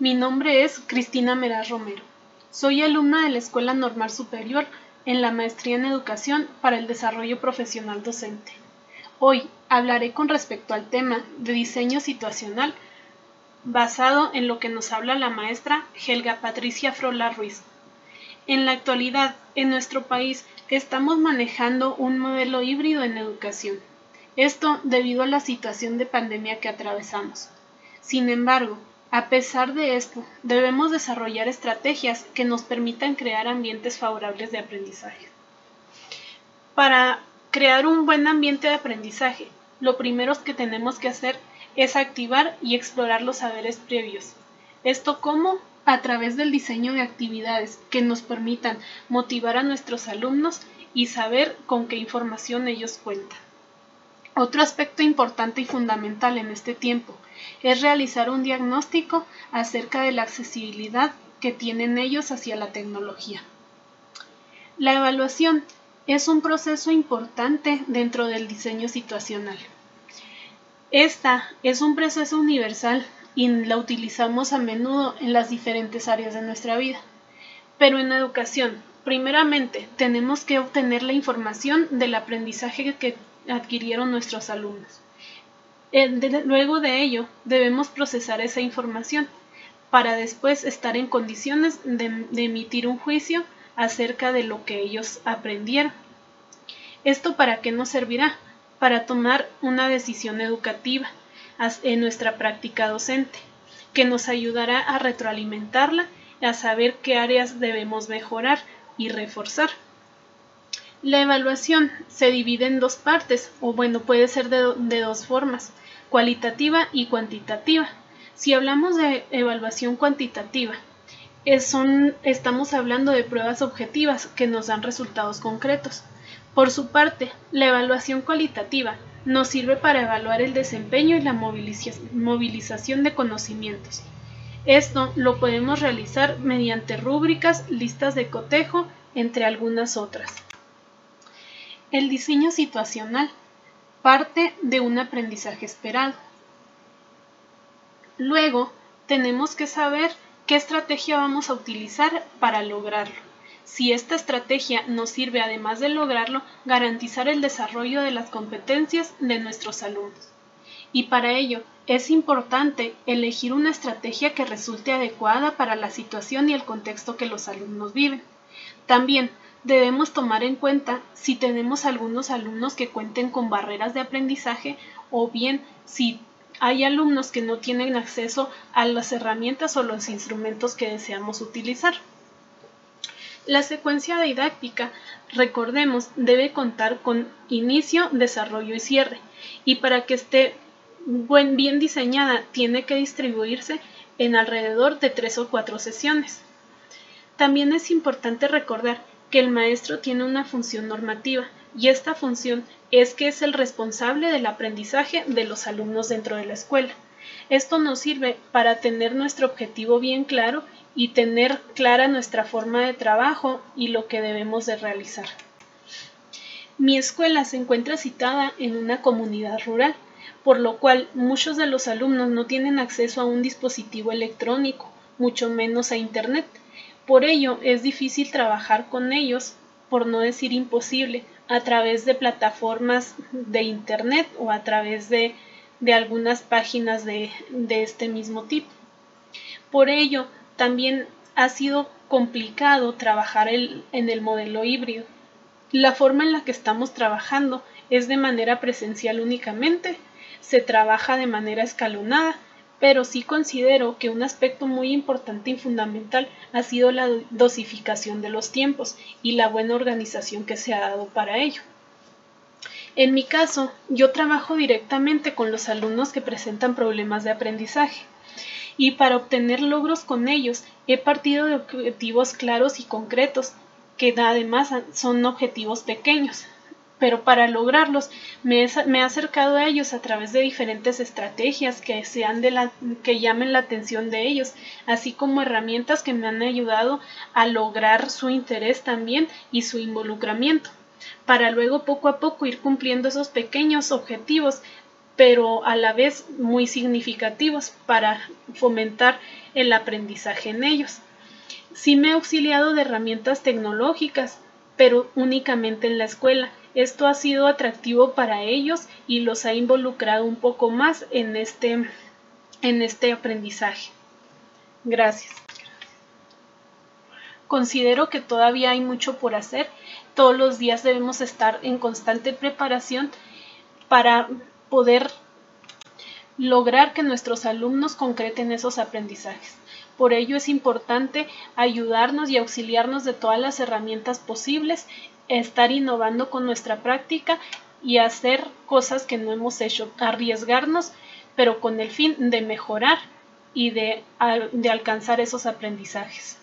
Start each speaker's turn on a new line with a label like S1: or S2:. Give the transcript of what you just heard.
S1: Mi nombre es Cristina Meraz Romero. Soy alumna de la Escuela Normal Superior en la Maestría en Educación para el Desarrollo Profesional Docente. Hoy hablaré con respecto al tema de diseño situacional basado en lo que nos habla la maestra Helga Patricia Frola Ruiz. En la actualidad, en nuestro país, estamos manejando un modelo híbrido en educación. Esto debido a la situación de pandemia que atravesamos. Sin embargo, a pesar de esto, debemos desarrollar estrategias que nos permitan crear ambientes favorables de aprendizaje. Para crear un buen ambiente de aprendizaje, lo primero que tenemos que hacer es activar y explorar los saberes previos. ¿Esto cómo? A través del diseño de actividades que nos permitan motivar a nuestros alumnos y saber con qué información ellos cuentan. Otro aspecto importante y fundamental en este tiempo es realizar un diagnóstico acerca de la accesibilidad que tienen ellos hacia la tecnología. La evaluación es un proceso importante dentro del diseño situacional. Esta es un proceso universal y la utilizamos a menudo en las diferentes áreas de nuestra vida. Pero en educación, primeramente, tenemos que obtener la información del aprendizaje que adquirieron nuestros alumnos. Eh, luego de ello, debemos procesar esa información para después estar en condiciones de, emitir un juicio acerca de lo que ellos aprendieron. ¿Esto para qué nos servirá? Para tomar una decisión educativa en nuestra práctica docente, que nos ayudará a retroalimentarla y a saber qué áreas debemos mejorar y reforzar. La evaluación se divide en dos partes, o bueno, puede ser de, dos formas, cualitativa y cuantitativa. Si hablamos de evaluación cuantitativa, son, estamos hablando de pruebas objetivas que nos dan resultados concretos. Por su parte, la evaluación cualitativa nos sirve para evaluar el desempeño y la movilización de conocimientos. Esto lo podemos realizar mediante rúbricas, listas de cotejo, entre algunas otras. El diseño situacional parte de un aprendizaje esperado. Luego, tenemos que saber qué estrategia vamos a utilizar para lograrlo. Si esta estrategia nos sirve además de lograrlo, garantizar el desarrollo de las competencias de nuestros alumnos. Y para ello es importante elegir una estrategia que resulte adecuada para la situación y el contexto que los alumnos viven. También debemos tomar en cuenta si tenemos algunos alumnos que cuenten con barreras de aprendizaje o bien si hay alumnos que no tienen acceso a las herramientas o los instrumentos que deseamos utilizar. La secuencia didáctica, recordemos, debe contar con inicio, desarrollo y cierre, y para que esté bien diseñada tiene que distribuirse en alrededor de tres o cuatro sesiones. También es importante recordar que el maestro tiene una función normativa y esta función es que es el responsable del aprendizaje de los alumnos dentro de la escuela. Esto nos sirve para tener nuestro objetivo bien claro y tener clara nuestra forma de trabajo y lo que debemos de realizar. Mi escuela se encuentra citada en una comunidad rural, por lo cual muchos de los alumnos no tienen acceso a un dispositivo electrónico, mucho menos a Internet. Por ello es difícil trabajar con ellos, por no decir imposible, a través de plataformas de Internet o a través de, algunas páginas de, este mismo tipo. Por ello, también ha sido complicado trabajar en el modelo híbrido. La forma en la que estamos trabajando es de manera presencial únicamente, se trabaja de manera escalonada pero sí considero que un aspecto muy importante y fundamental ha sido la dosificación de los tiempos y la buena organización que se ha dado para ello. En mi caso, yo trabajo directamente con los alumnos que presentan problemas de aprendizaje y para obtener logros con ellos he partido de objetivos claros y concretos que además son objetivos pequeños, pero para lograrlos me he, acercado a ellos a través de diferentes estrategias que, sean de la, que llamen la atención de ellos, así como herramientas que me han ayudado a lograr su interés también y su involucramiento, para luego poco a poco ir cumpliendo esos pequeños objetivos pero a la vez muy significativos para fomentar el aprendizaje en ellos. Sí me he auxiliado de herramientas tecnológicas, pero únicamente en la escuela. Esto ha sido atractivo para ellos y los ha involucrado un poco más en este, en este aprendizaje. Gracias. Considero que todavía hay mucho por hacer. Todos los días debemos estar en constante preparación para poder lograr que nuestros alumnos concreten esos aprendizajes. Por ello es importante ayudarnos y auxiliarnos de todas las herramientas posibles, estar innovando con nuestra práctica y hacer cosas que no hemos hecho, arriesgarnos, pero con el fin de mejorar y de, de alcanzar esos aprendizajes.